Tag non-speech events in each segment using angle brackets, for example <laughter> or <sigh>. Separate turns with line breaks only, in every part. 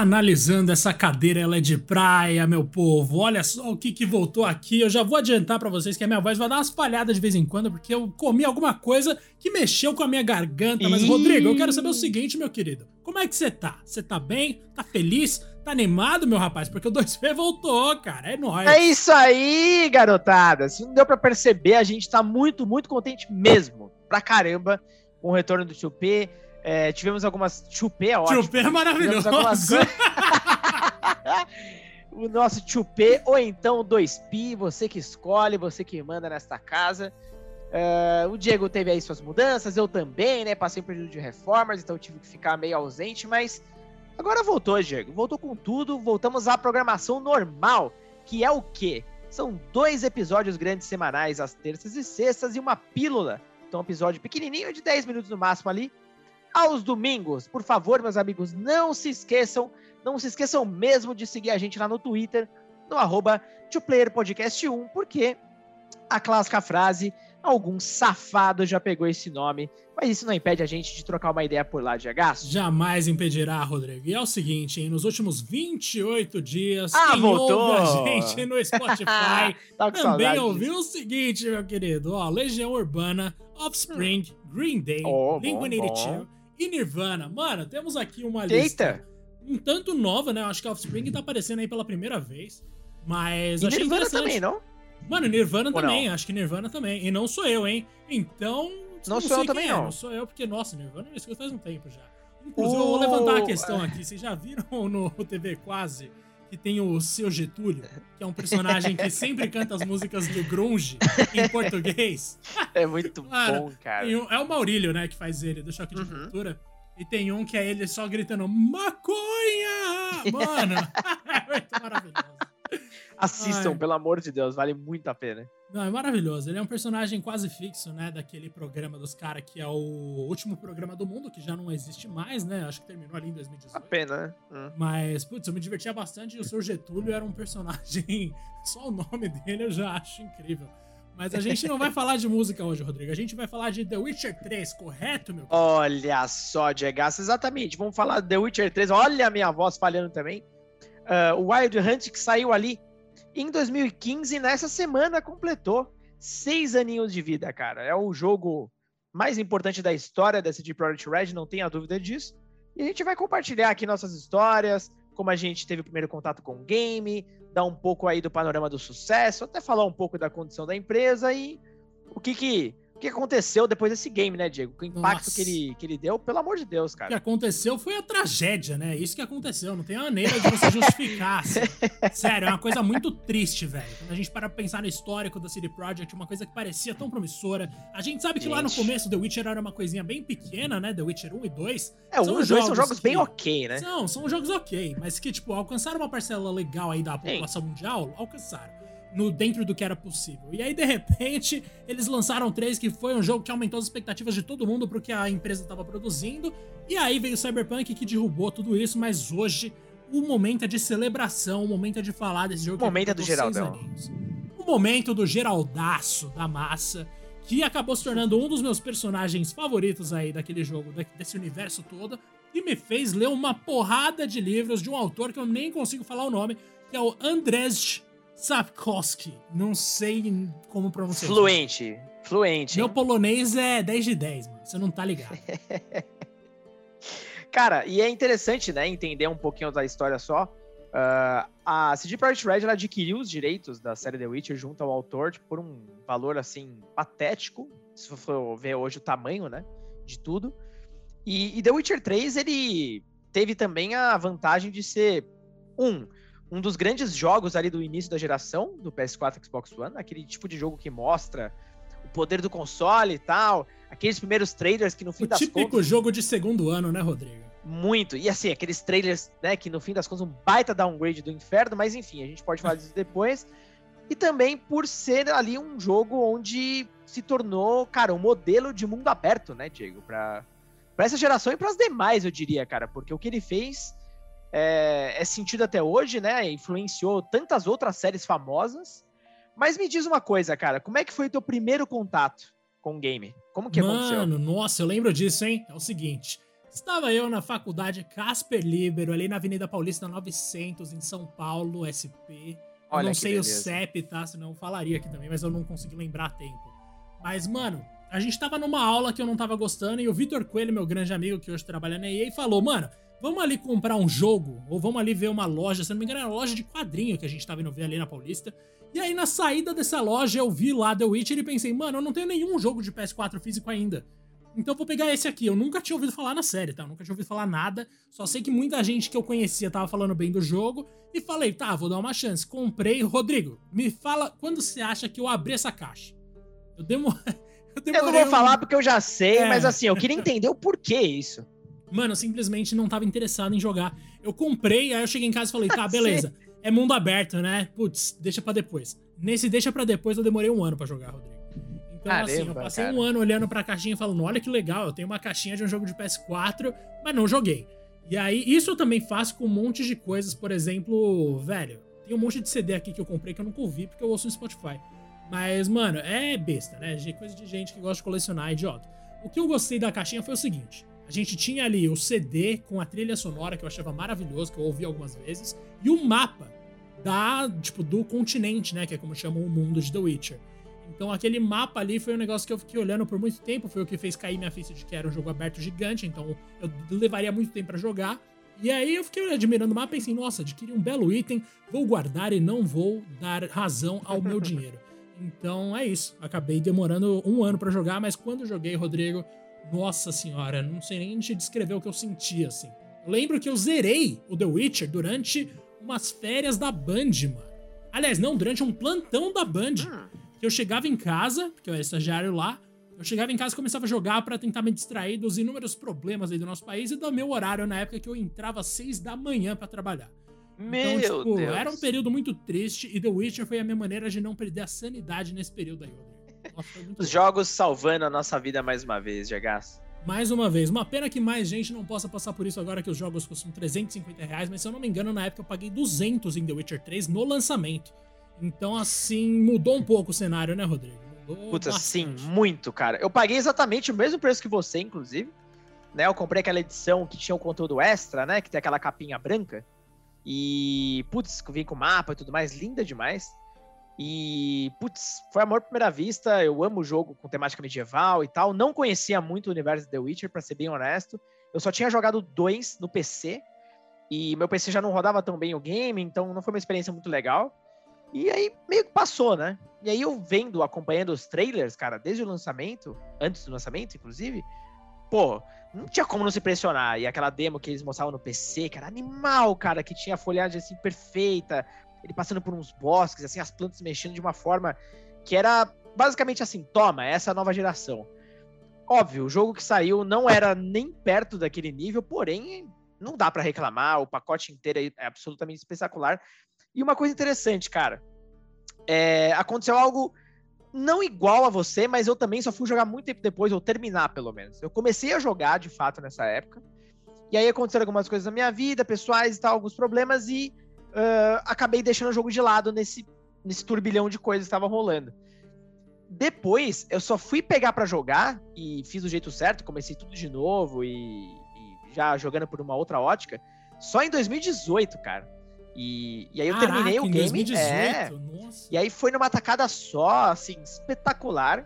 analisando essa cadeira, ela é de praia, meu povo. Olha só o que, que voltou aqui. Eu já vou adiantar para vocês que a minha voz vai dar umas falhadas de vez em quando, porque eu comi alguma coisa que mexeu com a minha garganta. Mas, Rodrigo, eu quero saber o seguinte, meu querido. Como é que você tá? Você tá bem? Tá feliz? Tá animado, meu rapaz? Porque o 2P voltou, cara. É nóis.
É isso aí, garotada. Se não deu pra perceber, a gente tá muito, muito contente mesmo. Pra caramba com o retorno do 2P. É, tivemos algumas. Chupê é ótimo.
Chupê é maravilhoso. <laughs>
o nosso Chupê, ou então 2Pi, você que escolhe, você que manda nesta casa. Uh, o Diego teve aí suas mudanças, eu também, né? Passei um período de reformas, então tive que ficar meio ausente, mas agora voltou, Diego. Voltou com tudo, voltamos à programação normal, que é o quê? São dois episódios grandes semanais, às terças e sextas, e uma pílula. Então, um episódio pequenininho, de 10 minutos no máximo ali, aos domingos. Por favor, meus amigos, não se esqueçam, não se esqueçam mesmo de seguir a gente lá no Twitter, no arroba Podcast1, porque a clássica frase, algum safado já pegou esse nome, mas isso não impede a gente de trocar uma ideia por lá de agaço.
Jamais impedirá, Rodrigo. E é o seguinte, hein, nos últimos 28 dias,
ah, quem voltou.
a gente no Spotify <laughs> tá também ouviu o seguinte, meu querido, ó, Legião Urbana, Offspring, hum. Green Day, oh, Blink-182, e Nirvana. Mano, temos aqui uma lista Eita. um tanto nova, né? Acho que Offspring tá aparecendo aí pela primeira vez. Mas
e achei Nirvana também, não?
Mano, Nirvana Ou também, não? acho que Nirvana também. E não sou eu, hein? Então.
Não, não sou eu também, é. não.
Não sou eu, porque, nossa, Nirvana eu escuto faz um tempo já. Inclusive, uh... eu vou levantar a questão aqui. Vocês já viram <laughs> no TV Quase que tem o seu Getúlio, que é um personagem que sempre canta as músicas do grunge em <laughs> português.
É muito bom, cara.
Um, é o Maurílio, né, que faz ele, do Choque de uhum. Cultura. E tem um que é ele só gritando maconha! Mano, <laughs> é muito maravilhoso.
Assistam, Ai. pelo amor de Deus, vale muito a pena.
Não, é maravilhoso. Ele é um personagem quase fixo, né? Daquele programa dos caras que é o último programa do mundo, que já não existe mais, né? Acho que terminou ali em 2018. A
pena, né? Hum.
Mas, putz, eu me divertia bastante e o seu Getúlio era um personagem. <laughs> Só o nome dele eu já acho incrível. Mas a gente não vai falar de música hoje, Rodrigo. A gente vai falar de The Witcher 3, correto, meu?
Olha só, Diego, exatamente. Vamos falar de The Witcher 3. Olha a minha voz falhando também. Uh, o Wild Hunt que saiu ali em 2015, nessa semana, completou seis aninhos de vida, cara. É o jogo mais importante da história da CD Projekt Red, não tenha dúvida disso. E a gente vai compartilhar aqui nossas histórias, como a gente teve o primeiro contato com o game, dar um pouco aí do panorama do sucesso, até falar um pouco da condição da empresa e o que que que aconteceu depois desse game, né, Diego? O impacto que ele, que ele deu, pelo amor de Deus, cara.
O que aconteceu foi a tragédia, né? Isso que aconteceu. Não tem maneira de você justificar. Assim. <laughs> Sério, é uma coisa muito triste, velho. Quando a gente para pensar no histórico da CD Projekt, uma coisa que parecia tão promissora. A gente sabe que gente. lá no começo The Witcher era uma coisinha bem pequena, né? The Witcher 1 e 2.
É, são os dois são jogos que... bem ok, né?
São, são jogos ok. Mas que, tipo, alcançaram uma parcela legal aí da população Sim. mundial, alcançaram no dentro do que era possível. E aí, de repente, eles lançaram três, que foi um jogo que aumentou as expectativas de todo mundo pro que a empresa estava produzindo. E aí veio o Cyberpunk que derrubou tudo isso, mas hoje o momento é de celebração, o momento é de falar desse jogo.
O momento é do Geraldão.
O momento do Geraldaço da massa, que acabou se tornando um dos meus personagens favoritos aí daquele jogo, desse universo todo, e me fez ler uma porrada de livros de um autor que eu nem consigo falar o nome, que é o Andrzej Sapkowski. Não sei como pronunciar.
Fluente. Fluente.
Meu polonês é 10 de 10, mano. Você não tá ligado. <laughs>
Cara, e é interessante, né, entender um pouquinho da história só. Uh, a CD Projekt Red ela adquiriu os direitos da série The Witcher junto ao autor tipo, por um valor assim patético, se for ver hoje o tamanho, né, de tudo. E, e The Witcher 3 ele teve também a vantagem de ser um um dos grandes jogos ali do início da geração do PS4 e Xbox One, aquele tipo de jogo que mostra o poder do console e tal, aqueles primeiros trailers que no fim
o
das
contas... típico jogo de segundo ano, né, Rodrigo?
Muito. E assim, aqueles trailers, né, que no fim das contas um baita downgrade do inferno, mas enfim, a gente pode falar disso depois. E também por ser ali um jogo onde se tornou, cara, um modelo de mundo aberto, né, Diego, para para essa geração e para as demais, eu diria, cara, porque o que ele fez é, é sentido até hoje, né? Influenciou tantas outras séries famosas. Mas me diz uma coisa, cara, como é que foi o teu primeiro contato com o game? Como que
Mano,
aconteceu?
Mano, nossa, eu lembro disso, hein? É o seguinte, Estava eu na faculdade Casper Libero, ali na Avenida Paulista 900, em São Paulo, SP. Olha eu não sei beleza. o CEP, tá? Senão eu falaria aqui também, mas eu não consegui lembrar a tempo. Mas, mano, a gente tava numa aula que eu não tava gostando e o Vitor Coelho, meu grande amigo que hoje trabalha na EA, falou: Mano, vamos ali comprar um jogo, ou vamos ali ver uma loja, se não me engano, era uma loja de quadrinho que a gente tava indo ver ali na Paulista. E aí, na saída dessa loja, eu vi lá The Witcher e pensei, mano, eu não tenho nenhum jogo de PS4 físico ainda. Então eu vou pegar esse aqui. Eu nunca tinha ouvido falar na série, tá? Eu nunca tinha ouvido falar nada. Só sei que muita gente que eu conhecia tava falando bem do jogo. E falei, tá, vou dar uma chance. Comprei. Rodrigo, me fala quando você acha que eu abri essa caixa.
Eu demorei. <laughs> Eu, eu não vou um... falar porque eu já sei, é. mas assim, eu queria entender o porquê isso.
Mano, eu simplesmente não tava interessado em jogar. Eu comprei, aí eu cheguei em casa e falei, tá, <laughs> beleza. É mundo aberto, né? Putz, deixa pra depois. Nesse deixa pra depois eu demorei um ano para jogar, Rodrigo. Então, Caramba, assim, eu passei cara. um ano olhando pra caixinha e falando, olha que legal, eu tenho uma caixinha de um jogo de PS4, mas não joguei. E aí, isso eu também faço com um monte de coisas, por exemplo, velho, tem um monte de CD aqui que eu comprei que eu nunca ouvi porque eu ouço no Spotify. Mas, mano, é besta, né? Coisa de gente que gosta de colecionar, é idiota. O que eu gostei da caixinha foi o seguinte: a gente tinha ali o CD com a trilha sonora que eu achava maravilhoso, que eu ouvi algumas vezes, e o mapa da, tipo, do continente, né? Que é como chamam o mundo de The Witcher. Então aquele mapa ali foi um negócio que eu fiquei olhando por muito tempo, foi o que fez cair minha ficha de que era um jogo aberto gigante, então eu levaria muito tempo para jogar. E aí eu fiquei admirando o mapa e pensei, nossa, adquiri um belo item, vou guardar e não vou dar razão ao meu <laughs> dinheiro. Então é isso. Acabei demorando um ano para jogar, mas quando joguei, Rodrigo, nossa senhora, não sei nem te descrever o que eu senti assim. Eu lembro que eu zerei o The Witcher durante umas férias da Band, mano. Aliás, não, durante um plantão da Band. Hum que eu chegava em casa, porque eu era estagiário lá, eu chegava em casa e começava a jogar para tentar me distrair dos inúmeros problemas aí do nosso país e do meu horário na época que eu entrava às seis da manhã para trabalhar.
Então, meu então, tipo, Deus.
era um período muito triste e The Witcher foi a minha maneira de não perder a sanidade nesse período aí,
Nossa, Os jogos salvando a nossa vida mais uma vez, Gegas.
Mais uma vez, uma pena que mais gente não possa passar por isso agora que os jogos custam 350 reais, mas se eu não me engano, na época eu paguei 200 em The Witcher 3 no lançamento. Então, assim, mudou um pouco o cenário, né, Rodrigo? Mudou
Putz, sim, muito, cara. Eu paguei exatamente o mesmo preço que você, inclusive. Né, eu comprei aquela edição que tinha o conteúdo extra, né? Que tem aquela capinha branca. E, putz, vim com mapa e tudo mais, linda demais. E, putz, foi amor à primeira vista. Eu amo o jogo com temática medieval e tal. Não conhecia muito o universo de The Witcher, para ser bem honesto. Eu só tinha jogado dois no PC. E meu PC já não rodava tão bem o game, então não foi uma experiência muito legal. E aí meio que passou, né? E aí eu vendo, acompanhando os trailers, cara, desde o lançamento, antes do lançamento, inclusive, pô, não tinha como não se impressionar. E aquela demo que eles mostravam no PC, era animal, cara, que tinha a folhagem assim perfeita, ele passando por uns bosques, assim, as plantas mexendo de uma forma que era basicamente assim, toma, essa é nova geração. Óbvio, o jogo que saiu não era nem perto daquele nível, porém não dá para reclamar, o pacote inteiro é absolutamente espetacular. E uma coisa interessante, cara. É, aconteceu algo não igual a você, mas eu também só fui jogar muito tempo depois, ou terminar pelo menos. Eu comecei a jogar de fato nessa época. E aí aconteceram algumas coisas na minha vida, pessoais e tal, alguns problemas, e uh, acabei deixando o jogo de lado nesse, nesse turbilhão de coisas que estava rolando. Depois, eu só fui pegar para jogar e fiz do jeito certo, comecei tudo de novo e, e já jogando por uma outra ótica, só em 2018, cara. E, e aí eu Caraca, terminei o game. 2018, é, nossa. E aí foi numa tacada só, assim, espetacular.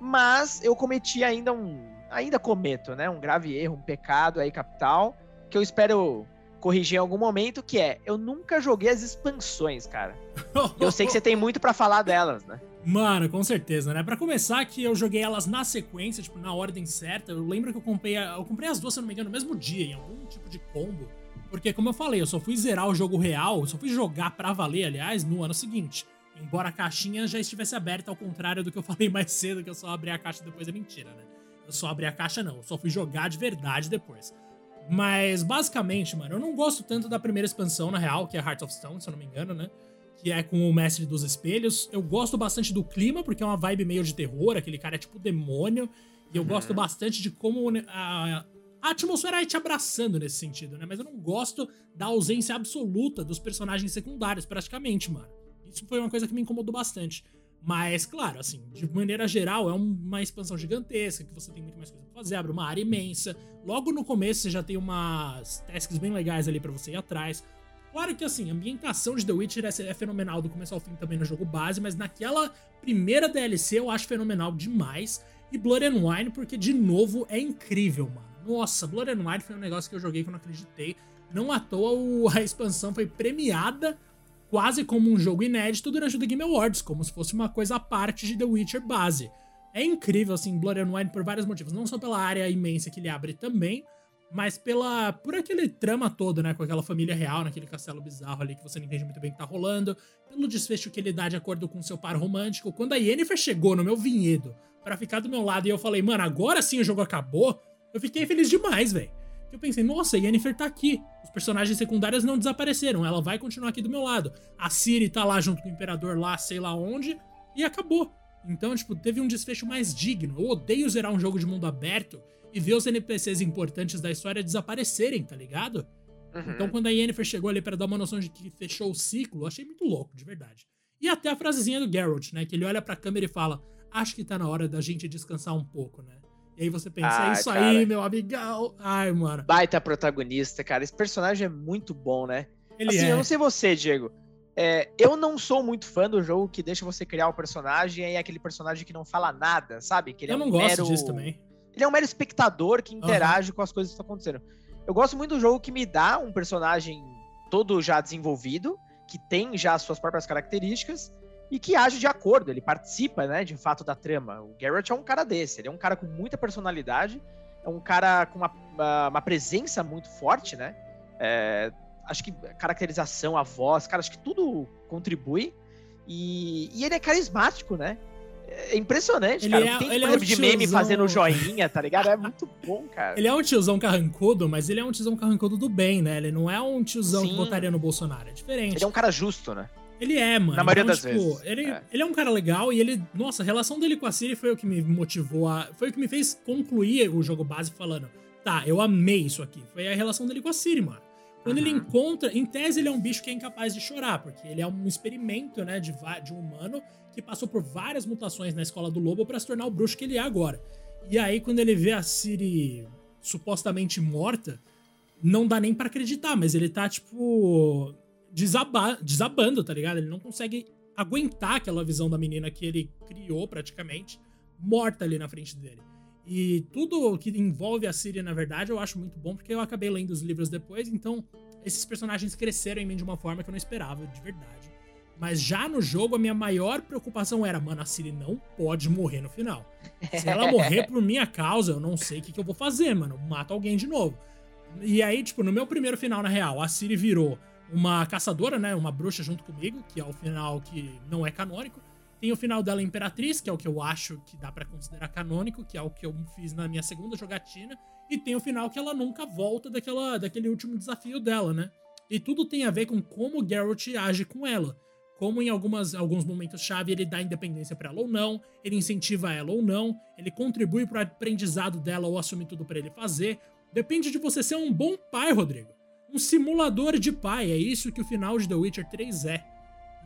Mas eu cometi ainda um. Ainda cometo, né? Um grave erro, um pecado aí capital. Que eu espero corrigir em algum momento, que é eu nunca joguei as expansões, cara. <laughs> eu sei que você tem muito para falar delas, né?
Mano, com certeza, né? Para começar, que eu joguei elas na sequência, tipo, na ordem certa. Eu lembro que eu comprei, eu comprei as duas, se não me engano, no mesmo dia, em algum tipo de combo. Porque, como eu falei, eu só fui zerar o jogo real, só fui jogar pra valer, aliás, no ano seguinte. Embora a caixinha já estivesse aberta, ao contrário do que eu <laughs> falei mais cedo, que eu só abri a caixa depois é mentira, né? Eu só abri a caixa, não. Eu só fui jogar de verdade depois. Mas, basicamente, mano, eu não gosto tanto da primeira expansão, na real, que é Heart of Stone, se eu não me engano, né? Que é com o Mestre dos Espelhos. Eu gosto bastante do clima, porque é uma vibe meio de terror, aquele cara é tipo demônio. E eu uhum. gosto bastante de como a, a atmosfera é te abraçando nesse sentido, né? Mas eu não gosto da ausência absoluta dos personagens secundários, praticamente, mano. Isso foi uma coisa que me incomodou bastante. Mas, claro, assim, de maneira geral, é uma expansão gigantesca, que você tem muito mais coisa pra fazer, abre uma área imensa. Logo no começo você já tem umas tasks bem legais ali para você ir atrás. Claro que, assim, a ambientação de The Witcher é, é fenomenal do começo ao fim também no jogo base, mas naquela primeira DLC eu acho fenomenal demais. E Blood and Wine, porque, de novo, é incrível, mano. Nossa, Blood and Wine foi um negócio que eu joguei que eu não acreditei. Não à toa a expansão foi premiada quase como um jogo inédito durante o The Game Awards, como se fosse uma coisa à parte de The Witcher base. É incrível, assim, Blood and Wine por vários motivos. Não só pela área imensa que ele abre também, mas pela por aquele trama todo, né? Com aquela família real, naquele castelo bizarro ali que você não entende muito bem o que tá rolando. Pelo desfecho que ele dá de acordo com seu par romântico. Quando a Yennefer chegou no meu vinhedo para ficar do meu lado e eu falei, mano, agora sim o jogo acabou, eu fiquei feliz demais, velho. Eu pensei, nossa, a Yennefer tá aqui. Os personagens secundários não desapareceram, ela vai continuar aqui do meu lado. A Ciri tá lá junto com o Imperador lá, sei lá onde, e acabou. Então, tipo, teve um desfecho mais digno. Eu odeio zerar um jogo de mundo aberto e ver os NPCs importantes da história desaparecerem, tá ligado? Uhum. Então, quando a Yennefer chegou ali para dar uma noção de que fechou o ciclo, eu achei muito louco, de verdade. E até a frasezinha do Geralt, né? Que ele olha pra câmera e fala: Acho que tá na hora da gente descansar um pouco, né? E aí você pensa, ah, é isso cara. aí, meu amigão. Ai, mano.
Baita protagonista, cara. Esse personagem é muito bom, né? Ele assim, é. eu não sei você, Diego. É, eu não sou muito fã do jogo que deixa você criar o personagem e é aquele personagem que não fala nada, sabe? Que
ele eu é um não gosto mero... disso também.
Ele é um mero espectador que interage uhum. com as coisas que estão acontecendo. Eu gosto muito do jogo que me dá um personagem todo já desenvolvido, que tem já as suas próprias características, e que age de acordo, ele participa, né, de fato da trama. O Garrett é um cara desse, ele é um cara com muita personalidade, é um cara com uma, uma presença muito forte, né? É, acho que caracterização, a voz, cara, acho que tudo contribui. E, e ele é carismático, né? É impressionante, ele cara. É, Tem ele é um de meme fazendo joinha, tá ligado? É muito bom, cara.
Ele é um tiozão carrancudo, mas ele é um tiozão carrancudo do bem, né? Ele não é um tiozão Sim. que votaria no Bolsonaro. É diferente.
Ele é um cara justo, né?
Ele é, mano.
Na maioria então, das tipo, vezes.
Ele é. ele é um cara legal e ele. Nossa, a relação dele com a Siri foi o que me motivou a. Foi o que me fez concluir o jogo base falando. Tá, eu amei isso aqui. Foi a relação dele com a Siri, mano. Quando uhum. ele encontra. Em tese, ele é um bicho que é incapaz de chorar, porque ele é um experimento, né, de, de um humano que passou por várias mutações na escola do lobo para se tornar o bruxo que ele é agora. E aí, quando ele vê a Siri supostamente morta, não dá nem para acreditar, mas ele tá, tipo desaba desabando, tá ligado? Ele não consegue aguentar aquela visão da menina que ele criou praticamente, morta ali na frente dele. E tudo que envolve a Síria, na verdade, eu acho muito bom, porque eu acabei lendo os livros depois, então esses personagens cresceram em mim de uma forma que eu não esperava, de verdade. Mas já no jogo, a minha maior preocupação era, mano, a Siri não pode morrer no final. Se ela morrer por minha causa, eu não sei o que, que eu vou fazer, mano. Mato alguém de novo. E aí, tipo, no meu primeiro final, na real, a Siri virou uma caçadora, né? Uma bruxa junto comigo, que é o final que não é canônico. Tem o final dela Imperatriz, que é o que eu acho que dá para considerar canônico, que é o que eu fiz na minha segunda jogatina. E tem o final que ela nunca volta daquela, daquele último desafio dela, né? E tudo tem a ver com como Geralt age com ela. Como em algumas, alguns momentos-chave ele dá independência para ela ou não, ele incentiva ela ou não, ele contribui para o aprendizado dela ou assume tudo para ele fazer. Depende de você ser um bom pai, Rodrigo um simulador de pai. É isso que o final de The Witcher 3 é.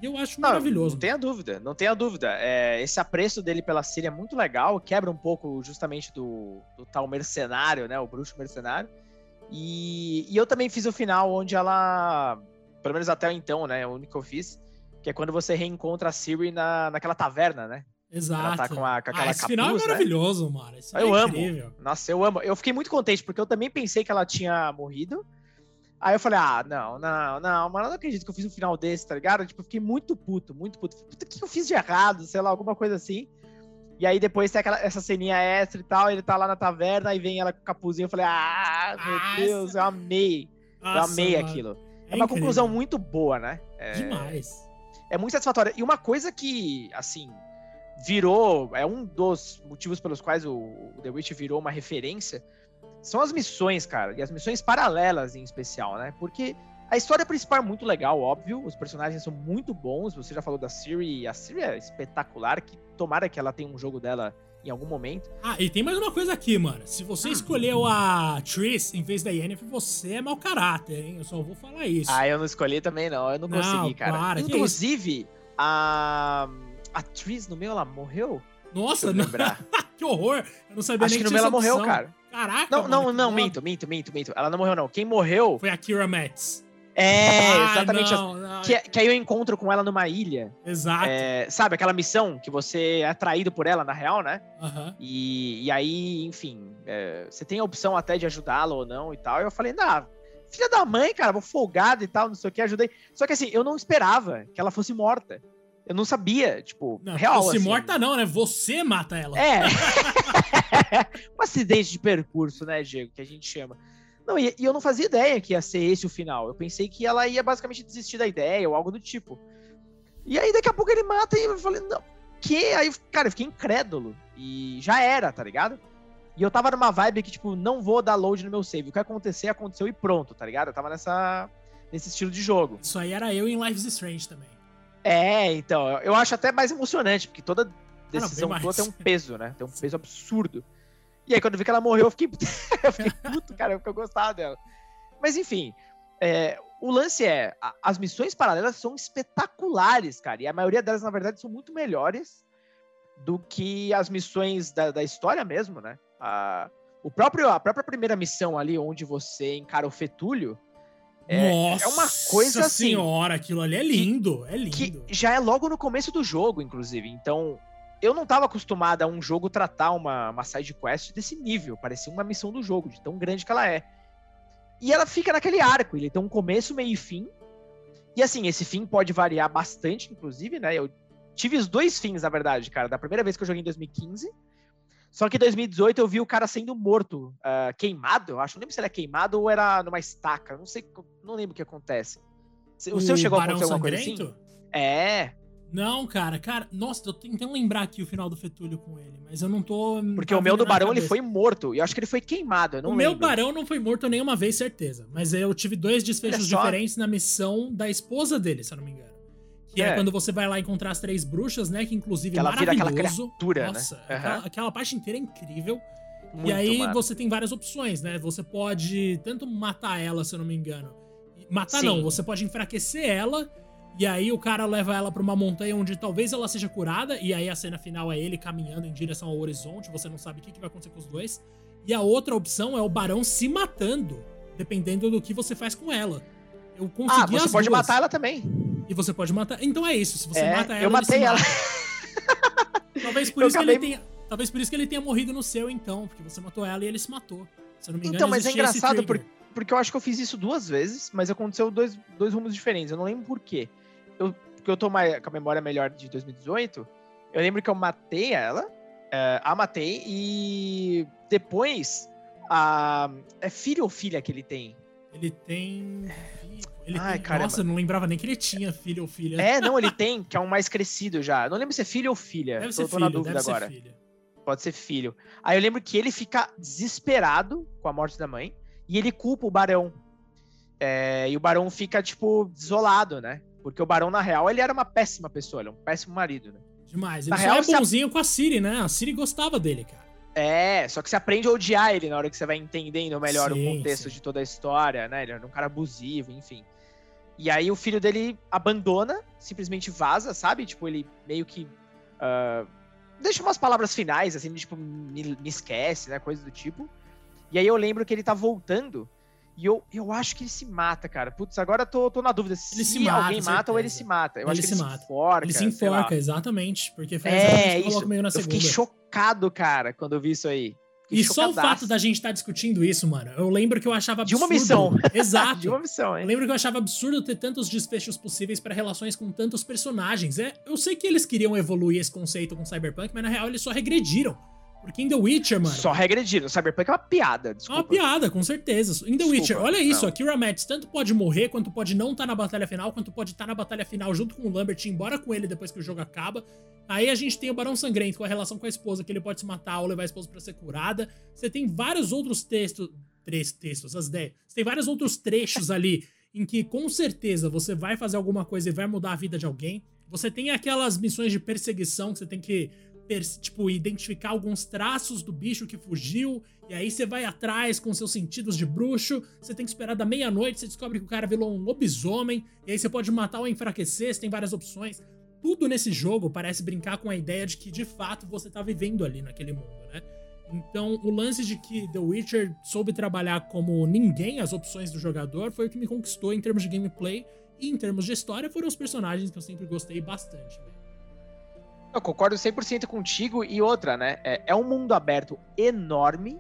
E eu acho não, maravilhoso.
Não tenha dúvida, não tenha dúvida. É, esse apreço dele pela Síria é muito legal, quebra um pouco justamente do, do tal mercenário, né? O bruxo mercenário. E, e, eu também fiz o final onde ela, pelo menos até então, né? O único que eu fiz, que é quando você reencontra a Siri na, naquela taverna, né?
Exato. Ela
tá com, a, com aquela ah,
esse capuz, final é né? maravilhoso, né? mano.
Eu
é
amo. Nossa, eu amo. Eu fiquei muito contente, porque eu também pensei que ela tinha morrido. Aí eu falei, ah, não, não, não, mas eu não acredito que eu fiz um final desse, tá ligado? Tipo, eu fiquei muito puto, muito puto. Puta, o que eu fiz de errado? Sei lá, alguma coisa assim. E aí depois tem aquela, essa ceninha extra e tal, ele tá lá na taverna, aí vem ela com o capuzinho, eu falei, ah, meu Nossa. Deus, eu amei. Nossa, eu amei mano. aquilo. É, é uma incrível. conclusão muito boa, né?
É, Demais.
É muito satisfatória. E uma coisa que, assim, virou, é um dos motivos pelos quais o, o The Witch virou uma referência, são as missões, cara, e as missões paralelas em especial, né? Porque a história principal é muito legal, óbvio, os personagens são muito bons, você já falou da Siri, a Siri é espetacular, que tomara que ela tenha um jogo dela em algum momento.
Ah, e tem mais uma coisa aqui, mano. Se você escolheu a Triss em vez da Yennefer, você é mau caráter, hein? Eu só vou falar isso.
Ah, eu não escolhi também não, eu não, não consegui, cara. Para, Inclusive, a a Tris no meio, ela morreu?
Nossa, não. <laughs> que horror! Eu não sabia
Acho
nem
que no meio ela morreu, cara.
Caraca,
Não,
mano,
não, não,
foda.
minto, minto, minto, minto. Ela não morreu, não. Quem morreu
Foi a Kira Metz.
é
Ah,
exatamente
não, não.
que, que aí eu encontro com ela numa ilha.
Exato.
É, sabe, aquela missão que você é atraído por ela, na real, né?
Aham.
E, e aí, enfim, é, você tem a opção até de ajudá-la ou não e tal. E eu falei, nah, filha da mãe, cara, vou folgado e tal, não sei o que, ajudei. Só que assim, eu não esperava que ela fosse morta. Eu não sabia, tipo,
Não,
real.
se
assim.
morta não, né? Você mata ela.
É. <laughs> um acidente de percurso, né, Diego, que a gente chama. Não, e, e eu não fazia ideia que ia ser esse o final. Eu pensei que ela ia basicamente desistir da ideia ou algo do tipo. E aí daqui a pouco ele mata e eu falei, não, que? Aí, cara, eu fiquei incrédulo. E já era, tá ligado? E eu tava numa vibe que, tipo, não vou dar load no meu save. O que acontecer, aconteceu e pronto, tá ligado? Eu tava nessa, nesse estilo de jogo.
Isso aí era eu em Life is Strange também.
É, então, eu acho até mais emocionante, porque toda decisão tua
mais.
tem um peso, né? Tem um peso absurdo. E aí, quando eu vi que ela morreu, eu fiquei, <laughs> eu fiquei <laughs> puto, cara, porque eu gostava dela. Mas, enfim, é, o lance é, a- as missões paralelas são espetaculares, cara, e a maioria delas, na verdade, são muito melhores do que as missões da, da história mesmo, né? A, o próprio, a própria primeira missão ali, onde você encara o Fetúlio, é,
Nossa
é uma coisa assim
senhora, aquilo ali é lindo, é
que
lindo.
já é logo no começo do jogo, inclusive. Então, eu não tava acostumado a um jogo tratar uma, uma side quest desse nível. Parecia uma missão do jogo, de tão grande que ela é. E ela fica naquele arco, ele tem um começo, meio e fim. E assim, esse fim pode variar bastante, inclusive, né? Eu tive os dois fins, na verdade, cara. Da primeira vez que eu joguei em 2015. Só que em 2018 eu vi o cara sendo morto, ah, queimado, eu acho. Não lembro se ele é queimado ou era numa estaca. Não sei, não lembro o que acontece. O, seu chegou a
Barão
acontecer alguma coisa assim?
Sangrento?
É,
Não, cara, cara, nossa, eu tô tentando lembrar aqui o final do Fetúlio com ele, mas eu não tô.
Porque o meu do Barão ele foi morto. E eu acho que ele foi queimado. Eu não
o meu
lembro.
barão não foi morto nenhuma vez, certeza. Mas eu tive dois desfechos
só.
diferentes na missão da esposa dele, se eu não me engano. Que é,
É.
quando você vai lá encontrar as três bruxas, né? Que inclusive
Que ela vira aquela
maravilhoso.
criatura, né?
Nossa,
Aham.
aquela, aquela parte inteira é incrível.
Muito,
e aí
mano.
você tem várias opções, né? Você pode tanto matar ela, se eu não me engano. Matar
Sim.
não, você pode enfraquecer ela. E aí o cara leva ela pra uma montanha onde talvez ela seja curada. E aí a cena final é ele caminhando em direção ao horizonte. Você não sabe o que, que vai acontecer com os dois. E a outra opção é o barão se matando. Dependendo do que você faz com ela. Eu consegui
Ah, você pode
duas.
matar ela também.
E você pode matar. Então é isso. Se você
É,
mata ela.
eu matei ela.
mata. <laughs> Talvez por
Eu
isso que ele
acabei-
tenha. Talvez por isso que ele tenha morrido no seu, então. Porque você matou ela e ele se matou. Se eu não me engano,
Então, mas é engraçado
trigger.
Porque eu acho que eu fiz isso duas vezes, mas aconteceu dois, dois rumos diferentes. Eu não lembro por quê. Eu, porque eu tô mais, com a memória melhor de 2018. Eu lembro que eu matei ela, é, a matei, e depois. A, é filho ou filha que ele tem?
Ele tem. Ele
Ai,
tem...
caramba.
Nossa, eu não lembrava nem que ele tinha filho ou filha.
É, não, ele tem, que é um mais crescido já. Eu não lembro se é filho ou filha.
deve
tô,
ser
tô
filho,
na dúvida agora.
ser filho.
pode ser filho. Aí eu lembro que ele fica desesperado com a morte da mãe e ele culpa o barão. É, e o barão fica, tipo, desolado, né? Porque o barão, na real, ele era uma péssima pessoa, ele é um péssimo marido, né?
Demais. Ele
Na
só
real,
é
a-
bonzinho com a Siri, né? A Siri gostava dele, cara.
É, só que você aprende a odiar ele na hora que você vai entendendo melhor
Sim,
o contexto
sim.
de toda a história, né? Ele era um cara abusivo, enfim. E aí o filho dele abandona, simplesmente vaza, sabe? Tipo, ele meio que. ah, deixa umas palavras finais, assim, tipo, me, me esquece, né? Coisa do tipo. E aí eu lembro que ele tá voltando. E eu, eu acho que ele se mata, cara. Putz, agora eu tô, tô na dúvida se,
Ele se mata,
alguém mata ou ele se mata. Eu
Ele
acho que
se
ele
mata.
se enforca.
Ele se enforca, exatamente. Porque foi exatamente o
É,
que
isso.
meio na
Eu
segunda.
fiquei chocado, cara, quando eu vi isso aí.
E só o fato da gente estar discutindo isso, mano, eu lembro que eu achava
De
absurdo. <laughs>
uma missão.
Exato.
De uma missão,
Eu
hein?
lembro que eu achava absurdo ter tantos desfechos possíveis para relações com tantos personagens. É, eu sei que eles queriam evoluir esse conceito com Cyberpunk, mas na real eles só regrediram. Porque em The Witcher, mano.
Só regredindo. O Cyberpunk é uma piada,
É uma
desculpa.
piada, com certeza. Em The
Desculpa,
Witcher, olha isso,
não.
a Kira Metz tanto pode morrer, quanto pode não estar na batalha final, quanto pode estar na batalha final junto com o Lambert e ir embora com ele depois que o jogo acaba. Aí a gente tem o Barão Sangrento com a relação com a esposa, que ele pode se matar ou levar a esposa pra ser curada. Você tem vários outros textos. Três textos, as ideias. Você tem vários outros trechos ali em que com certeza você vai fazer alguma coisa e vai mudar a vida de alguém. Você tem aquelas missões de perseguição que você tem que tipo, identificar alguns traços do bicho que fugiu, e aí você vai atrás com seus sentidos de bruxo, você tem que esperar da meia-noite, você descobre que o cara virou um lobisomem, e aí você pode matar ou enfraquecer, você tem várias opções. tudo nesse jogo parece brincar com a ideia de que de fato você tá vivendo ali naquele mundo, né? Então, o lance de que The Witcher soube trabalhar como ninguém as opções do jogador foi o que me conquistou em termos de gameplay e em termos de história foram os personagens que eu sempre gostei bastante, velho.
Eu concordo 100% contigo. E outra, né? É, é, um mundo aberto enorme,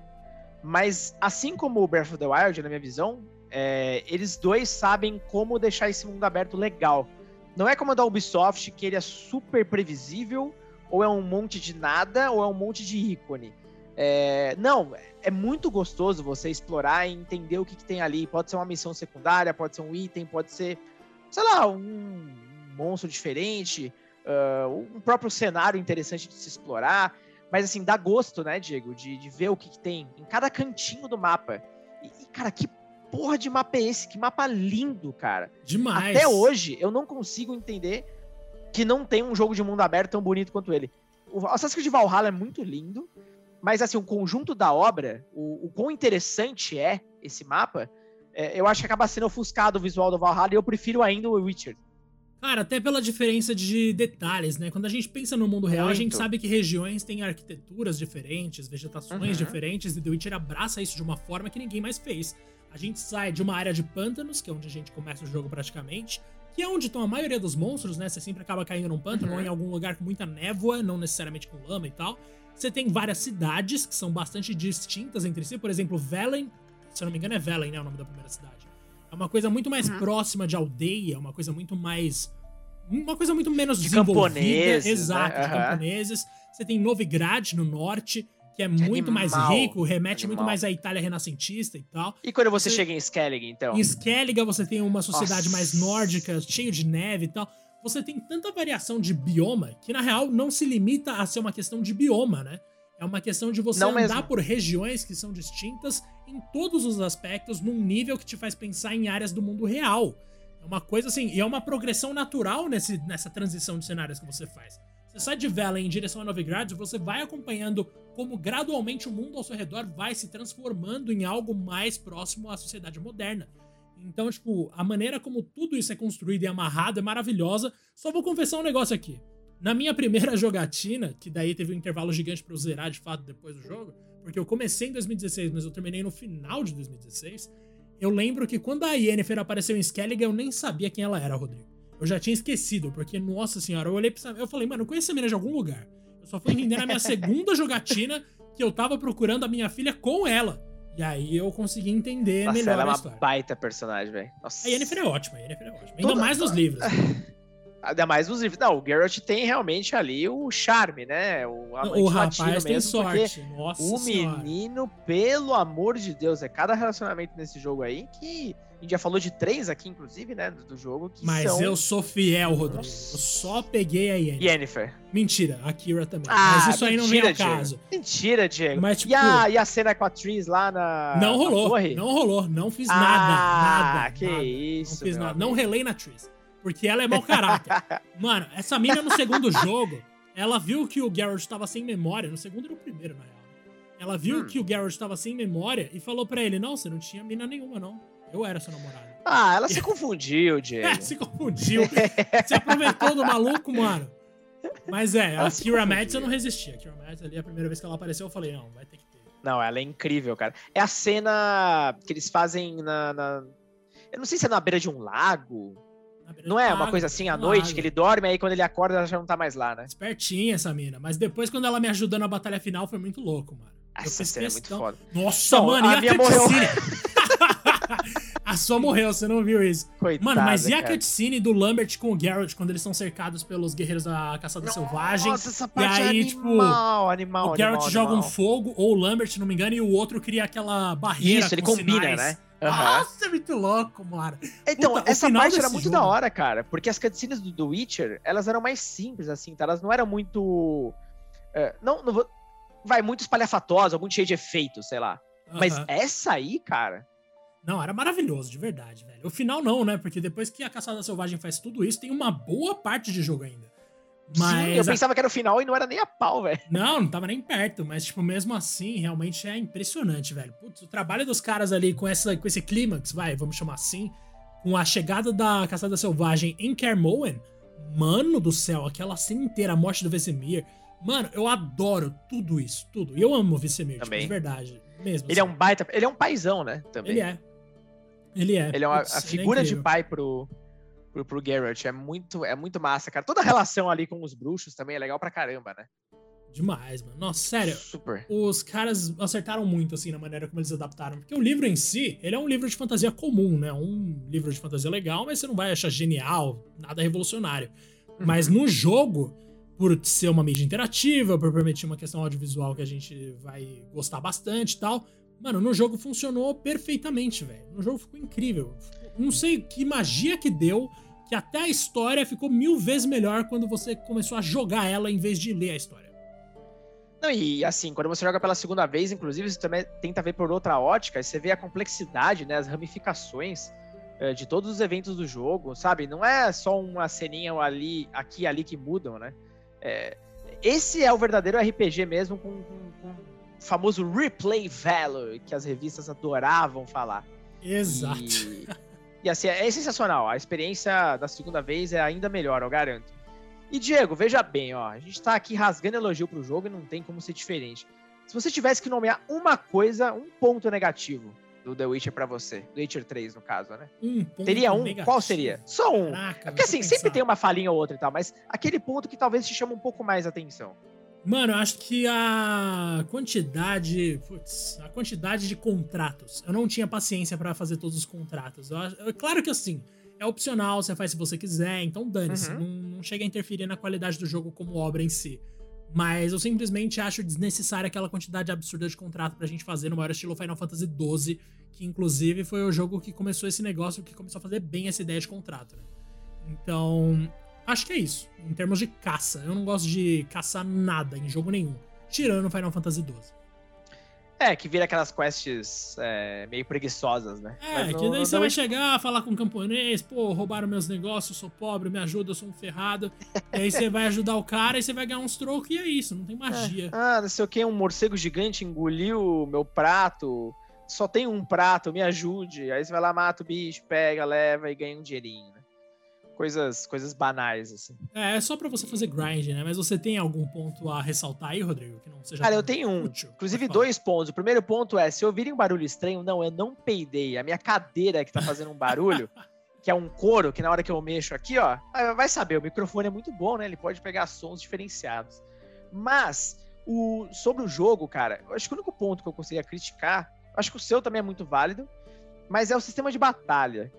mas assim como o Breath of the Wild, na minha visão, é, eles dois sabem como deixar esse mundo aberto legal. Não é como o da Ubisoft, que ele é super previsível, ou é um monte de nada, ou é um monte de ícone. É, não, é muito gostoso você explorar e entender o que, que, tem ali. Pode ser uma missão secundária, pode ser um item, pode ser, sei lá, um, um monstro diferente, uh, um próprio cenário interessante de se explorar. Mas assim, dá gosto, né, Diego, de, de ver o que, que tem em cada cantinho do mapa. E, e, cara, que porra de mapa é esse? Que mapa lindo, cara.
Demais.
Até hoje, eu não consigo entender que não tem um jogo de mundo aberto tão bonito quanto ele. O Assassin's Creed Valhalla é muito lindo, mas, assim, o conjunto da obra, o, o quão interessante é esse mapa, é, eu acho que acaba sendo ofuscado o visual do Valhalla e eu prefiro ainda o Witcher.
Cara, até pela diferença de detalhes, né? Quando a gente pensa no mundo real, Muito. a gente sabe que regiões têm arquiteturas diferentes, vegetações uhum. diferentes, e The Witcher abraça isso de uma forma que ninguém mais fez. A gente sai de uma área de pântanos, que é onde a gente começa o jogo praticamente, que é onde estão a maioria dos monstros, né? Você sempre acaba caindo num pântano uhum. ou em algum lugar com muita névoa, não necessariamente com lama e tal. Você tem várias cidades que são bastante distintas entre si. Por exemplo, Velen, se eu não me engano é Velen, né, o nome da primeira cidade. É uma coisa muito mais uhum. próxima de aldeia, uma coisa muito mais uma coisa muito menos de desenvolvida,
camponeses, né?
exato,
né?
de camponeses. Você tem Novigrad no norte, que é que muito animal, mais rico, remete animal. muito mais à Itália renascentista e tal.
E quando você, você chega em Skellig, então?
Em Skellig você tem uma sociedade Nossa. mais nórdica, cheio de neve e tal você tem tanta variação de bioma que, na real, não se limita a ser uma questão de bioma, né? É uma questão de você não andar mesmo. por regiões que são distintas em todos os aspectos, num nível que te faz pensar em áreas do mundo real. É uma coisa assim, e é uma progressão natural nesse, nessa transição de cenários que você faz. Você sai de Velen em direção a Novigrad, você vai acompanhando como gradualmente o mundo ao seu redor vai se transformando em algo mais próximo à sociedade moderna. Então, tipo, a maneira como tudo isso é construído e amarrado é maravilhosa. Só vou confessar um negócio aqui. Na minha primeira <laughs> jogatina, que daí teve um intervalo gigante para eu zerar de fato depois do jogo, porque eu comecei em 2016, mas eu terminei no final de 2016. Eu lembro que quando a Yennefer apareceu em Skellig, eu nem sabia quem ela era, Rodrigo. Eu já tinha esquecido, porque, nossa senhora, eu olhei pra eu falei, mano, eu conheço a menina de algum lugar. Eu só fui entender na minha <laughs> segunda jogatina que eu tava procurando a minha filha com ela. E aí eu consegui entender Nossa, melhor ela é uma
baita personagem, velho.
A Yennefer é ótima, a Yennefer é ótima. Ainda Toda... mais nos livros. <laughs>
Ainda mais nos livros. Não, o Geralt tem realmente ali o charme, né?
O, o rapaz tem mesmo, sorte. Nossa
o
senhora.
menino, pelo amor de Deus, é cada relacionamento nesse jogo aí que a gente já falou de três aqui, inclusive, né? Do, jogo.
Mas
são...
eu sou fiel, Rodrigo. Nossa. Eu só peguei a Yennefer.
Yennefer.
Mentira, a Kira também. Ah, Mas isso aí não vem ao caso.
Mentira, Diego.
Mas, tipo,
e, a, e a cena com a Tris lá na.
Não rolou. Não rolou. Não fiz ah, nada. Nada.
Que
nada.
isso.
Não fiz nada. Amigo. Não relei na Tris. Porque ela é mau caráter. <laughs> Mano, essa mina no segundo jogo, ela viu que o Geralt estava sem memória. No segundo e no primeiro, na real. Ela viu hum. que o Geralt estava sem memória e falou para ele: Não, você não tinha mina nenhuma, não. Eu era seu namorado.
Ah, ela <laughs> se confundiu, Diego.
É, se confundiu. se aproveitou do maluco, mano. Mas é, ela a Kira Mads eu não resisti. A Kira Mads ali, a primeira vez que ela apareceu, eu falei, não, vai ter que ter.
Não, ela é incrível, cara. É a cena que eles fazem na. na... Eu não sei se é na beira de um lago. Não é uma coisa assim à noite, que ele dorme, aí quando ele acorda ela já não tá mais lá, né?
Espertinha essa mina. Mas depois, quando ela me ajudou na batalha final, foi muito louco, mano.
Essa cena é muito foda.
Nossa, então, mano, a e a morreu. <laughs> a sua morreu, você não viu isso. Coitada, mano, mas e a cara. cutscene do Lambert com o Geralt quando eles são cercados pelos guerreiros da caçada Nossa, selvagem?
Nossa, essa parte e aí, é animal, tipo, animal,
o Geralt
animal,
joga
animal.
um fogo, ou o Lambert, se não me engano, e o outro cria aquela barreira
Isso, ele combina,
sinais.
né?
Uhum. Nossa, é muito louco, mano.
Então, Puta, essa parte era muito jogo... da hora, cara. Porque as cutscenes do The Witcher, elas eram mais simples, assim, tá? Elas não eram muito. Uh, não, não vou... Vai, muito espalhafatosa, muito cheio de efeitos, sei lá. Uhum. Mas essa aí, cara.
Não, era maravilhoso, de verdade, velho. O final não, né? Porque depois que a Caçada Selvagem faz tudo isso, tem uma boa parte de jogo ainda.
Mas Sim, eu pensava que era o final e não era nem a pau, velho.
Não, não tava nem perto, mas, tipo, mesmo assim, realmente é impressionante, velho. Putz, o trabalho dos caras ali com, essa, com esse clímax, vai, vamos chamar assim, com a chegada da Caçada Selvagem em Kermoen, Mano do céu, aquela cena inteira, a morte do Vesemir. Mano, eu adoro tudo isso, tudo. E eu amo o Vesemir, tipo, de verdade. Mesmo.
Ele assim. é um baita. Ele é um paizão, né? Também.
Ele é. Ele é.
Ele é uma, Putz, a é figura é de pai pro, pro, pro Garrett. É muito, é muito massa, cara. Toda a relação ali com os bruxos também é legal pra caramba, né?
Demais, mano. Nossa, sério.
Super.
Os caras acertaram muito, assim, na maneira como eles adaptaram. Porque o livro em si, ele é um livro de fantasia comum, né? Um livro de fantasia legal, mas você não vai achar genial, nada revolucionário. Uhum. Mas no jogo, por ser uma mídia interativa, por permitir uma questão audiovisual que a gente vai gostar bastante e tal, mano, no jogo funcionou perfeitamente, velho. No jogo ficou incrível. Não sei que magia que deu, que até a história ficou mil vezes melhor quando você começou a jogar ela em vez de ler a história.
Não, e assim, quando você joga pela segunda vez, inclusive, você também tenta ver por outra ótica, você vê a complexidade, né, as ramificações é, de todos os eventos do jogo, sabe? Não é só uma ceninha ali, aqui e ali que mudam, né? É, esse é o verdadeiro RPG mesmo, com, com, o famoso replay value, que as revistas adoravam falar.
Exato.
E, e assim, é, sensacional. A experiência da segunda vez é ainda melhor, eu garanto. E Diego, veja bem, ó, a gente tá aqui rasgando elogio pro jogo e não tem como ser diferente. Se você tivesse que nomear uma coisa, um ponto negativo do The Witcher para você, do Witcher 3 no caso, né?
Um
Teria um?
Negativo.
Qual seria? Só um. Caraca, Porque assim, pensar. sempre tem uma falinha ou outra e tal, mas aquele ponto que talvez te chame um pouco mais atenção.
Mano, eu acho que a quantidade. Putz, a quantidade de contratos. Eu não tinha paciência para fazer todos os contratos. Eu, claro que assim, é opcional, você faz se você quiser, então dane-se. Uhum. Não, não, chega a interferir na qualidade do jogo como obra em si. Mas eu simplesmente acho desnecessária aquela quantidade absurda de contrato pra gente fazer no maior estilo Final Fantasy XII, que inclusive foi o jogo que começou esse negócio, que começou a fazer bem essa ideia de contrato. Né? Então, acho que é isso. Em termos de caça, eu não gosto de caçar nada em jogo nenhum, tirando Final Fantasy XII.
É, que vira aquelas quests é, meio preguiçosas, né?
É, não, que daí você vai chegar, falar com o camponês, pô, roubaram meus negócios, sou pobre, me ajuda, eu sou um ferrado. <laughs> e aí você vai ajudar o cara e você vai ganhar uns trocos e é isso, não tem é. magia. É.
Ah, não sei o que, um morcego gigante engoliu meu prato, só tem um prato, me ajude. Aí você vai lá, mata o bicho, pega, leva e ganha um dinheirinho coisas, coisas banais, assim.
É, é só para você fazer grind, né? Mas você tem algum ponto a ressaltar aí, Rodrigo? Que não seja
Cara, eu tenho um. Útil, Inclusive, dois pontos. O primeiro ponto é: se ouvirem um barulho estranho, não, eu não peidei. A minha cadeira que tá fazendo um barulho. <laughs> que é um couro, que na hora que eu mexo aqui, ó, vai saber, o microfone é muito bom, né? Ele pode pegar sons diferenciados. Mas, o, sobre o jogo, cara, eu acho que o único ponto que eu conseguia criticar, acho que o seu também é muito válido, mas é o sistema de batalha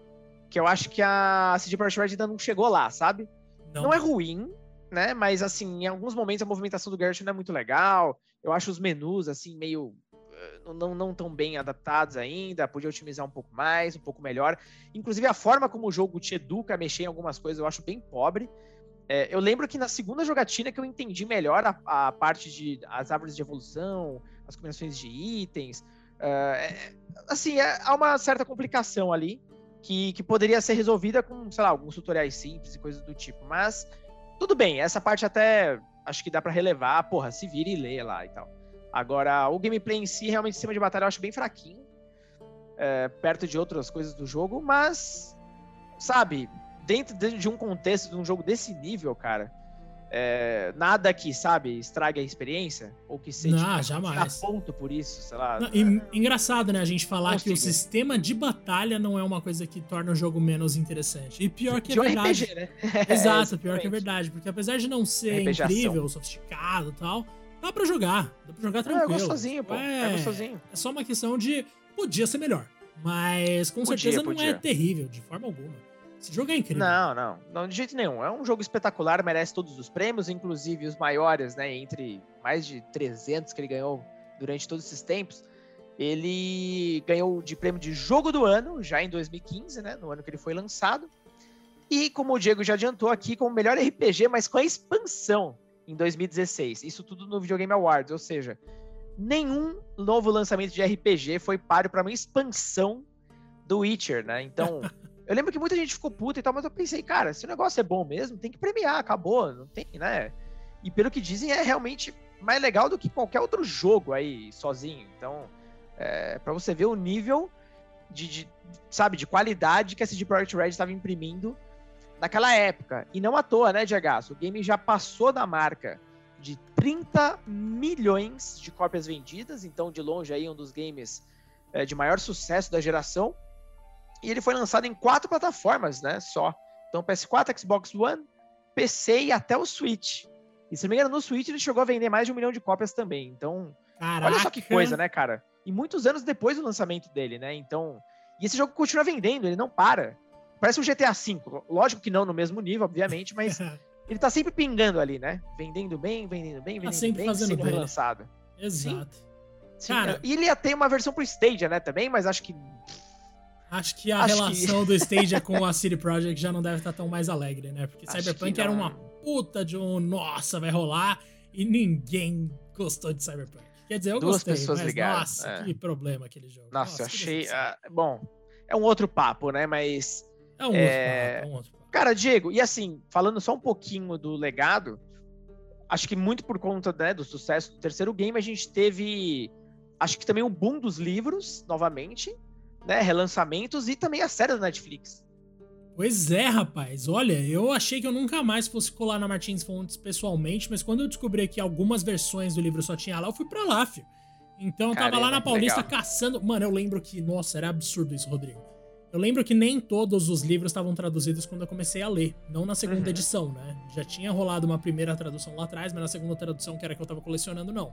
que eu acho que a CD Projekt Red ainda não chegou lá, sabe? Não. não. é ruim, né? Mas, assim, em alguns momentos a movimentação do Garrett não é muito legal. Eu acho os menus, assim, meio... Eh, não, não tão bem adaptados ainda, podia otimizar um pouco mais, um pouco melhor. Inclusive, a forma como o jogo te educa a mexer em algumas coisas eu acho bem pobre. É, eu lembro que na segunda jogatina que eu entendi melhor a, a parte de as árvores de evolução, as combinações de itens. Uh, é, assim, é, há uma certa complicação ali que, que poderia ser resolvida com, sei lá, alguns tutoriais simples e coisas do tipo. Mas tudo bem, essa parte até acho que dá para relevar. Porra, se vira e lê lá e tal. Agora, o gameplay em si, realmente, sistema de batalha, eu acho bem fraquinho. É, perto de outras coisas do jogo, mas, sabe, dentro de um contexto de um jogo desse nível, cara, é, nada que, sabe, estrague a experiência, ou que seja
não, jamais.
ponto por isso, sei lá.
Não, e, engraçado, né, a gente falar que o sistema de batalha não é uma coisa que torna o jogo menos interessante. E pior que é verdade. RPG, né? <laughs> Exato, pior que é verdade, porque apesar de não ser incrível, sofisticado e tal, dá pra jogar, dá pra jogar tranquilo.
É, é gostosinho, pô, é, é gostosinho.
É só uma questão de, podia ser melhor, mas com podia, certeza não é podia. é terrível, de forma alguma. Esse jogo é incrível.
Não, não, não, de jeito nenhum. É um jogo espetacular, merece todos os prêmios, inclusive os maiores, né? Entre mais de 300 que ele ganhou durante todos esses tempos. Ele ganhou de prêmio de jogo do ano, já em 2015, né? No ano que ele foi lançado. E, como o Diego já adiantou aqui, como melhor RPG, mas com a expansão em 2016. Isso tudo no Videogame Awards, ou seja, nenhum novo lançamento de RPG foi páreo para uma expansão do Witcher, né? Então, <laughs> Eu lembro que muita gente ficou puta e tal, mas eu pensei, cara, se o negócio é bom mesmo, tem que premiar, acabou, não tem, né? E pelo que dizem, é realmente mais legal do que qualquer outro jogo aí sozinho. Então, é, para você ver o nível de, de, sabe, de qualidade que a CD Projekt Red estava imprimindo naquela época. E não à toa, né, Diego? O game já passou da marca de 30 milhões de cópias vendidas, então de longe aí um dos games é, de maior sucesso da geração. E ele foi lançado em quatro plataformas, né, só. Então PS4, Xbox One, PC e até o Switch. E se não me engano, no Switch ele chegou a vender mais de um milhão de cópias também. Então, Caraca. olha só que coisa, né, cara? E muitos anos depois do lançamento dele, né? Então, e esse jogo continua vendendo, ele não para. Parece um GTA V. Lógico que não no mesmo nível, obviamente, mas <laughs> ele tá sempre pingando ali, né? Vendendo bem, vendendo bem, tá vendendo tá sempre bem, fazendo sendo bem. relançado.
Exato. Sim.
Sim. Cara, e ele ia ter uma versão pro Stadia, né, também, mas acho que
Acho que a acho relação que... <laughs> do Stadia com a City Project já não deve estar tão mais alegre, né? Porque acho Cyberpunk era uma puta de um nossa, vai rolar e ninguém gostou de Cyberpunk. Quer dizer, eu Duas gostei, pessoas mas ligaram. nossa, é. que problema aquele jogo.
Nossa, nossa achei. Uh, bom, é um outro papo, né? Mas.
É um, é... Outro papo, é um outro papo.
Cara, Diego, e assim, falando só um pouquinho do legado, acho que muito por conta né, do sucesso do terceiro game, a gente teve. Acho que também o boom dos livros, novamente, né? Relançamentos e também a série da Netflix.
Pois é, rapaz. Olha, eu achei que eu nunca mais fosse colar na Martins Fontes pessoalmente, mas quando eu descobri que algumas versões do livro só tinha lá, eu fui pra lá, filho. Então eu tava Caramba, lá na Paulista legal. caçando. Mano, eu lembro que. Nossa, era absurdo isso, Rodrigo. Eu lembro que nem todos os livros estavam traduzidos quando eu comecei a ler, não na segunda uhum. edição, né? Já tinha rolado uma primeira tradução lá atrás, mas na segunda tradução, que era que eu tava colecionando, não.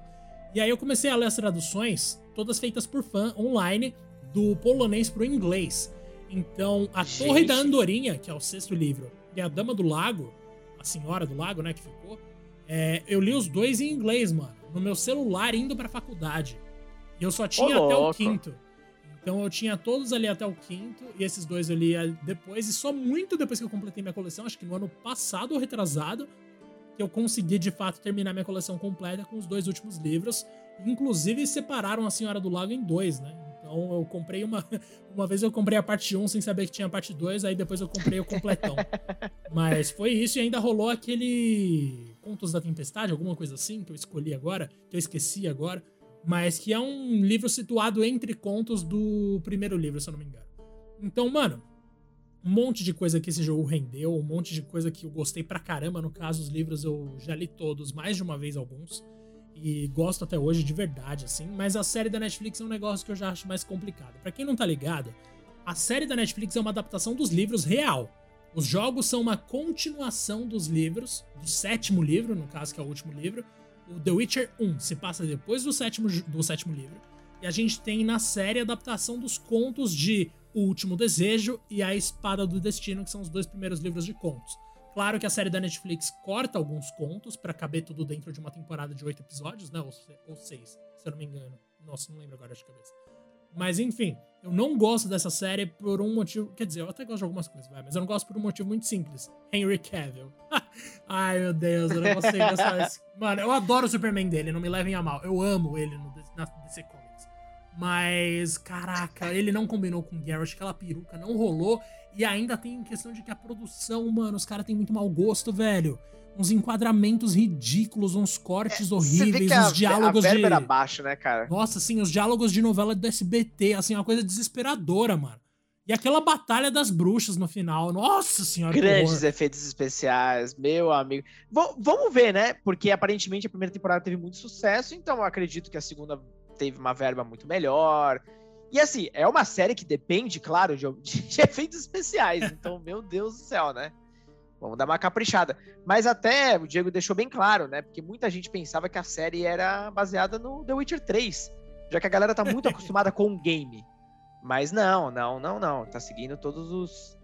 E aí eu comecei a ler as traduções, todas feitas por fã, online, do polonês pro inglês. Então, A Gente. Torre da Andorinha, que é o sexto livro, e A Dama do Lago, a Senhora do Lago, né, que ficou, é, eu li os dois em inglês, mano, no meu celular indo pra faculdade. E eu só tinha até o quinto. Então eu tinha todos ali até o quinto, e esses dois eu lia depois, e só muito depois que eu completei minha coleção, acho que no ano passado ou retrasado, que eu consegui de fato terminar minha coleção completa com os dois últimos livros. Inclusive separaram a Senhora do Lago em dois, né? Então eu comprei uma. <laughs> Uma vez eu comprei a parte 1 sem saber que tinha a parte 2, aí depois eu comprei o completão. <laughs> Mas foi isso e ainda rolou aquele. Contos da Tempestade, alguma coisa assim, que eu escolhi agora, que eu esqueci agora. Mas que é um livro situado entre contos do primeiro livro, se eu não me engano. Então, mano, um monte de coisa que esse jogo rendeu, um monte de coisa que eu gostei pra caramba. No caso, os livros eu já li todos, mais de uma vez alguns e gosto até hoje de verdade, assim. Mas a série da Netflix é um negócio que eu já acho mais complicado. Para quem não tá ligado, a série da Netflix é uma adaptação dos livros real. Os jogos são uma continuação dos livros, do sétimo livro, no caso que é o último livro. O The Witcher 1 se passa depois do sétimo, do sétimo livro. E a gente tem na série a adaptação dos contos de O Último Desejo e A Espada do Destino, que são os dois primeiros livros de contos. Claro que a série da Netflix corta alguns contos para caber tudo dentro de uma temporada de oito episódios, né? Ou, ou seis, se eu não me engano. Nossa, não lembro agora de cabeça. Mas enfim, eu não gosto dessa série por um motivo. Quer dizer, eu até gosto de algumas coisas, mas eu não gosto por um motivo muito simples. Henry Cavill. <laughs> Ai, meu Deus, eu não consigo gostar Mano, eu adoro o Superman dele, não me levem a mal. Eu amo ele no, na DC Comics. Mas, caraca, ele não combinou com o Garrett, aquela peruca não rolou. E ainda tem questão de que a produção, mano, os caras têm muito mau gosto, velho. Uns enquadramentos ridículos, uns cortes é, horríveis, uns diálogos a
de. Era baixo, né, cara?
Nossa, assim, os diálogos de novela do SBT, assim, uma coisa desesperadora, mano. E aquela batalha das bruxas no final, nossa senhora.
Grandes efeitos especiais, meu amigo. V vamos ver, né? Porque aparentemente a primeira temporada teve muito sucesso, então eu acredito que a segunda teve uma verba muito melhor. E assim, é uma série que depende, claro, de, de <laughs> efeitos especiais. Então, meu Deus do céu, né? Vamos dar uma caprichada. Mas até o Diego deixou bem claro, né? Porque muita gente pensava que a série era baseada no The Witcher 3. Já que a galera tá muito <laughs> acostumada com o game. Mas não, não, não, não. Tá seguindo todos os.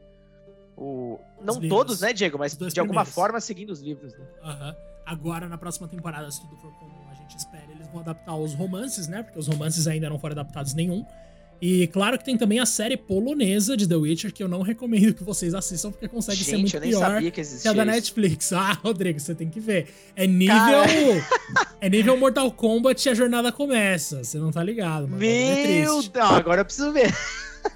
O... Não os todos, né, Diego? Mas de primeiros. alguma forma seguindo os livros, né?
Uhum. Agora, na próxima temporada, se tudo for como a gente espera, eles vão adaptar os romances, né? Porque os romances ainda não foram adaptados nenhum. E claro que tem também a série polonesa de The Witcher, que eu não recomendo que vocês assistam, porque consegue Gente, ser muito pior que, que a da Netflix. <laughs> Ah, Rodrigo, você tem que ver. É nível. <laughs> é nível Mortal Kombat e a jornada começa. Você não tá ligado, mano.
É Meu Deus, agora eu preciso ver.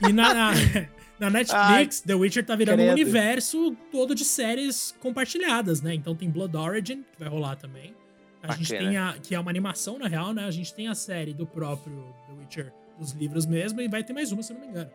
E na, na, <laughs> na Netflix, Ai, The Witcher tá virando credo. um universo todo de séries compartilhadas, né? Então tem Blood Origin, que vai rolar também. A Bacana. gente tem a. que é uma animação, na real, né? A gente tem a série do próprio The Witcher dos livros mesmo, e vai ter mais uma, se eu não me engano.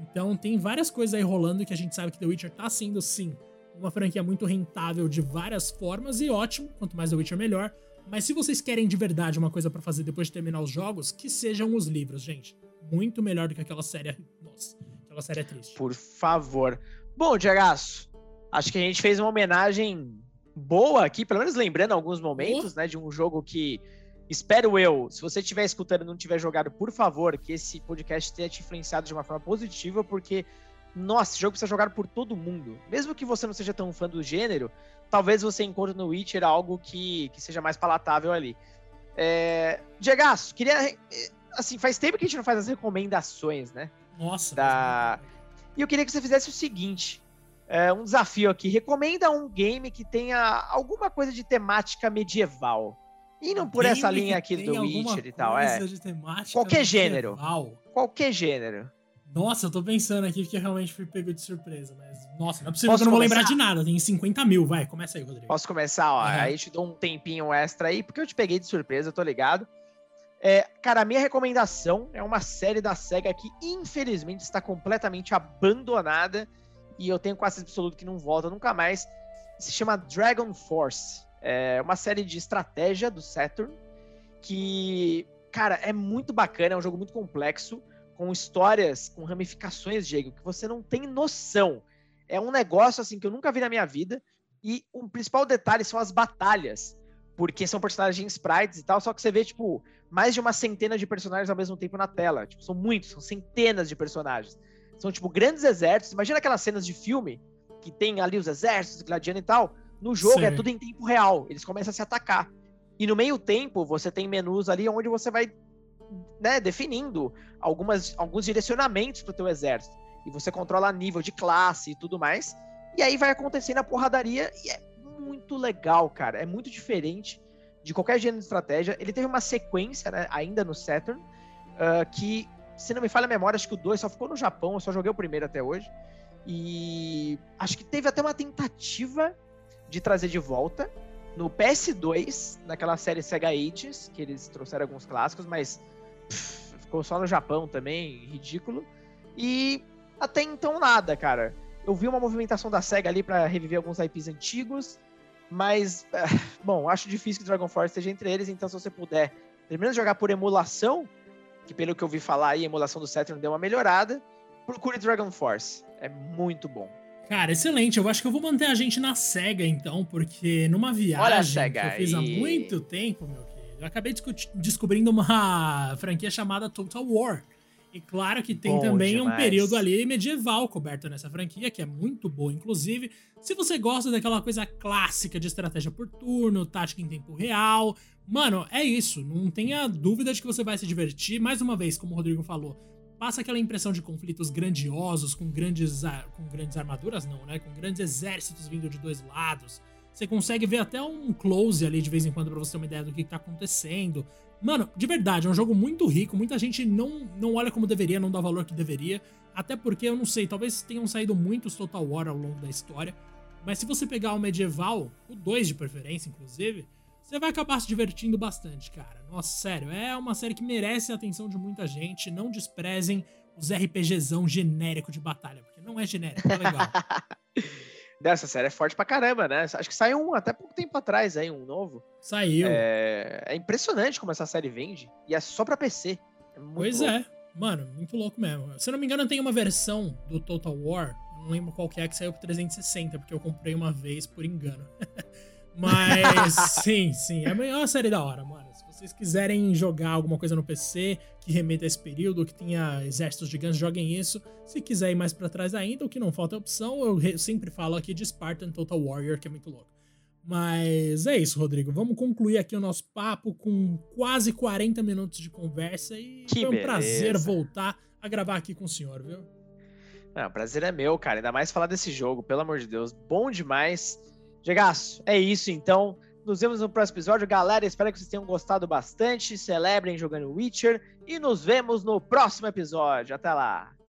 Então tem várias coisas aí rolando que a gente sabe que The Witcher tá sendo, sim, uma franquia muito rentável de várias formas e ótimo, quanto mais The Witcher melhor. Mas se vocês querem de verdade uma coisa para fazer depois de terminar os jogos, que sejam os livros, gente. Muito melhor do que aquela série. <laughs> Nossa, aquela série é triste.
Por favor. Bom, Diagaço, acho que a gente fez uma homenagem boa aqui, pelo menos lembrando alguns momentos, oh. né, de um jogo que espero eu, se você estiver escutando e não tiver jogado, por favor, que esse podcast tenha te influenciado de uma forma positiva, porque nossa, esse jogo precisa jogar por todo mundo. Mesmo que você não seja tão fã do gênero, talvez você encontre no Witcher algo que, que seja mais palatável ali. É... Diegaço, queria. Eh, assim, faz tempo que a gente não faz as recomendações, né?
Nossa.
Da... E eu queria que você fizesse o seguinte: é, um desafio aqui. Recomenda um game que tenha alguma coisa de temática medieval. E não por essa linha aqui do Witcher e tal. É. Qualquer gênero. Qualquer gênero.
Nossa, eu tô pensando aqui porque realmente fui pego de surpresa, mas. Nossa, não é possível Posso que eu não começar? vou lembrar de nada. Tem 50 mil, vai, começa aí, Rodrigo.
Posso começar, ó. Uhum. Aí te dou um tempinho extra aí, porque eu te peguei de surpresa, eu tô ligado. É, cara, a minha recomendação é uma série da SEGA que, infelizmente, está completamente abandonada. E eu tenho quase absoluto que não volta nunca mais. Se chama Dragon Force. É uma série de estratégia do Saturn. Que, cara, é muito bacana, é um jogo muito complexo com histórias, com ramificações, Diego, que você não tem noção. É um negócio assim que eu nunca vi na minha vida. E o principal detalhe são as batalhas, porque são personagens sprites e tal, só que você vê, tipo, mais de uma centena de personagens ao mesmo tempo na tela. Tipo, são muitos, são centenas de personagens. São, tipo, grandes exércitos. Imagina aquelas cenas de filme que tem ali os exércitos, gladiando e tal. No jogo Sim. é tudo em tempo real. Eles começam a se atacar. E no meio tempo, você tem menus ali onde você vai né, definindo algumas, alguns direcionamentos para o teu exército. E você controla nível de classe e tudo mais. E aí vai acontecendo a porradaria e é muito legal, cara. É muito diferente de qualquer gênero de estratégia. Ele teve uma sequência, né, ainda no Saturn, uh, que, se não me falha a memória, acho que o 2 só ficou no Japão, eu só joguei o primeiro até hoje. E acho que teve até uma tentativa de trazer de volta no PS2, naquela série Sega Ages, que eles trouxeram alguns clássicos, mas <laughs> ficou só no Japão também, ridículo. E até então nada, cara. Eu vi uma movimentação da SEGA ali para reviver alguns IPs antigos, mas, <laughs> bom, acho difícil que Dragon Force esteja entre eles, então se você puder, pelo menos jogar por emulação, que pelo que eu vi falar aí, a emulação do Saturn deu uma melhorada, procure Dragon Force. É muito bom.
Cara, excelente. Eu acho que eu vou manter a gente na SEGA, então, porque numa viagem que eu fiz há muito tempo, meu eu acabei descobrindo uma <laughs> franquia chamada Total War. E claro que tem Bom também demais. um período ali medieval coberto nessa franquia, que é muito boa, inclusive. Se você gosta daquela coisa clássica de estratégia por turno, tática em tempo real, mano, é isso. Não tenha dúvida de que você vai se divertir. Mais uma vez, como o Rodrigo falou, passa aquela impressão de conflitos grandiosos, com grandes, com grandes armaduras, não, né? Com grandes exércitos vindo de dois lados. Você consegue ver até um close ali de vez em quando para você ter uma ideia do que, que tá acontecendo. Mano, de verdade, é um jogo muito rico. Muita gente não, não olha como deveria, não dá valor que deveria. Até porque, eu não sei, talvez tenham saído muitos Total War ao longo da história. Mas se você pegar o medieval, o 2 de preferência, inclusive, você vai acabar se divertindo bastante, cara. Nossa, sério, é uma série que merece a atenção de muita gente. Não desprezem os RPGzão genérico de batalha, porque não é genérico, é legal. <laughs>
dessa série é forte pra caramba, né? Acho que saiu um até pouco tempo atrás aí, um novo.
Saiu.
É, é impressionante como essa série vende. E é só pra PC.
É pois louco. é. Mano, muito louco mesmo. Se eu não me engano, tem uma versão do Total War, não lembro qual que é, que saiu pro 360, porque eu comprei uma vez por engano. <laughs> Mas, sim, sim. É uma série da hora, mano vocês quiserem jogar alguma coisa no PC que remeta a esse período, que tenha exércitos gigantes, joguem isso. Se quiser ir mais para trás ainda, o que não falta é opção, eu sempre falo aqui de Spartan Total Warrior, que é muito louco. Mas é isso, Rodrigo. Vamos concluir aqui o nosso papo com quase 40 minutos de conversa e que foi um beleza. prazer voltar a gravar aqui com o senhor, viu?
Não, o prazer é meu, cara. Ainda mais falar desse jogo, pelo amor de Deus. Bom demais. Gegaço, é isso então. Nos vemos no próximo episódio, galera. Espero que vocês tenham gostado bastante. Celebrem jogando Witcher e nos vemos no próximo episódio. Até lá.